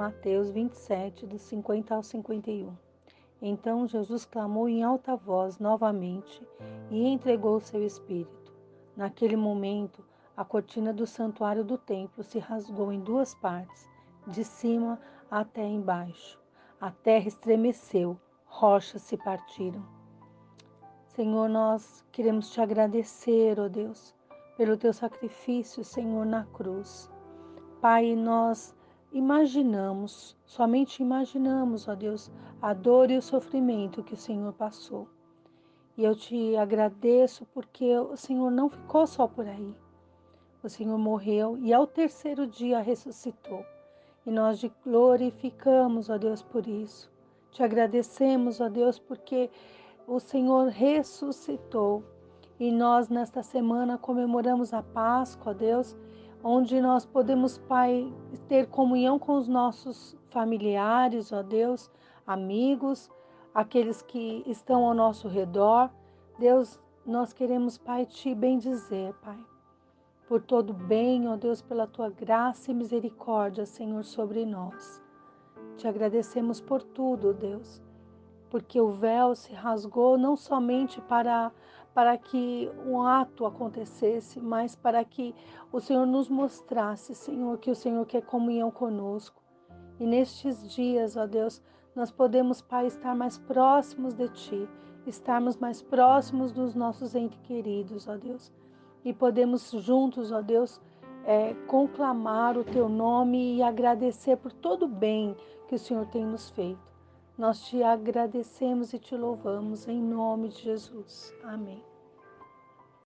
Mateus 27, dos 50 ao 51. Então Jesus clamou em alta voz novamente e entregou seu espírito. Naquele momento, a cortina do santuário do templo se rasgou em duas partes, de cima até embaixo. A terra estremeceu, rochas se partiram. Senhor, nós queremos te agradecer, ó oh Deus, pelo teu sacrifício, Senhor, na cruz. Pai, nós imaginamos, somente imaginamos, ó Deus, a dor e o sofrimento que o Senhor passou. E eu te agradeço porque o Senhor não ficou só por aí. O Senhor morreu e ao terceiro dia ressuscitou. E nós te glorificamos, ó Deus, por isso. Te agradecemos, ó Deus, porque o Senhor ressuscitou. E nós, nesta semana, comemoramos a Páscoa, ó Deus, onde nós podemos, Pai, ter comunhão com os nossos familiares, ó Deus, amigos, aqueles que estão ao nosso redor. Deus, nós queremos, Pai, te bendizer, Pai por todo bem, ó Deus, pela tua graça e misericórdia, Senhor, sobre nós. Te agradecemos por tudo, Deus, porque o véu se rasgou não somente para para que um ato acontecesse, mas para que o Senhor nos mostrasse, Senhor, que o Senhor quer comunhão conosco. E nestes dias, ó Deus, nós podemos, Pai, estar mais próximos de Ti, estarmos mais próximos dos nossos entes queridos, ó Deus e podemos juntos, ó Deus, é, conclamar o teu nome e agradecer por todo o bem que o Senhor tem nos feito. Nós te agradecemos e te louvamos em nome de Jesus. Amém.